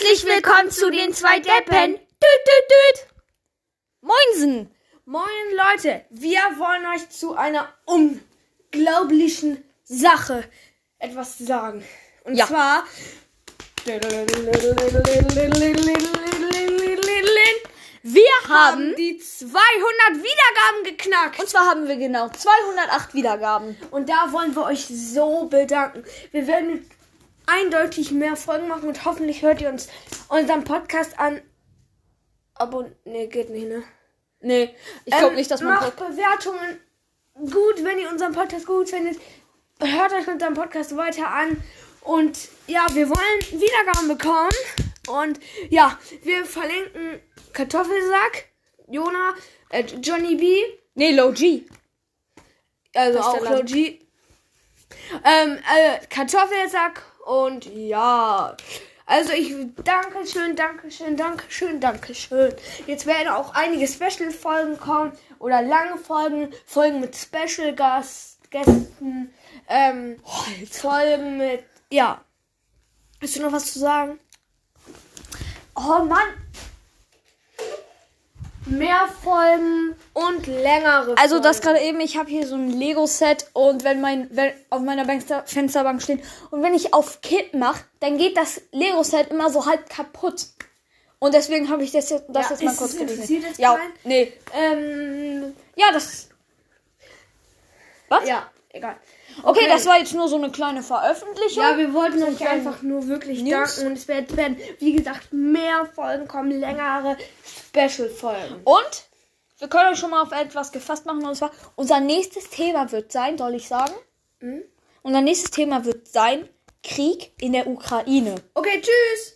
Herzlich willkommen zu den zwei Deppen. Düt, düt, düt. Moinsen. Moin Leute, wir wollen euch zu einer unglaublichen Sache etwas sagen. Und Ja. zwar Wir haben haben, die 200 Wiedergaben geknackt. und zwar haben wir genau 208 Wiedergaben. Und da wollen wir euch so bedanken. Wir werden eindeutig mehr Folgen machen und hoffentlich hört ihr uns unseren Podcast an. Aber nee, geht nicht, ne? Nee, ich glaube Ähm, nicht, dass man... macht Bewertungen gut, wenn ihr unseren Podcast gut findet. Hört euch unseren Podcast weiter an. Und ja, wir wollen Wiedergaben bekommen. Und ja, wir verlinken Kartoffelsack, Jona, äh, Johnny B, Nee, Low G. also auch Laden. Logi. Ähm, äh, Kartoffelsack und ja. Also ich danke schön, danke schön, danke schön, danke schön. Jetzt werden auch einige Special-Folgen kommen oder lange Folgen, Folgen mit Special-Gast, Gästen, ähm, Folgen mit, ja. Hast du noch was zu sagen? Oh Mann. Mehr Folgen und längere Also das Folgen. gerade eben, ich habe hier so ein Lego-Set und wenn mein, wenn auf meiner Fenster, Fensterbank steht und wenn ich auf Kipp mache, dann geht das Lego-Set immer so halb kaputt. Und deswegen habe ich das jetzt, das Ja, jetzt mal ist kurz jetzt Ja, nee. Ähm, Ja, das. Was? ja, egal. Okay, das war jetzt nur so eine kleine Veröffentlichung. Ja, wir wollten euch kleinen einfach nur wirklich News. danken und es werden, werden, wie gesagt, mehr Folgen kommen, längere Special-Folgen. Und wir können euch schon mal auf etwas gefasst machen. Und zwar, unser nächstes Thema wird sein, soll ich sagen? Mhm. Unser nächstes Thema wird sein Krieg in der Ukraine. Okay, tschüss!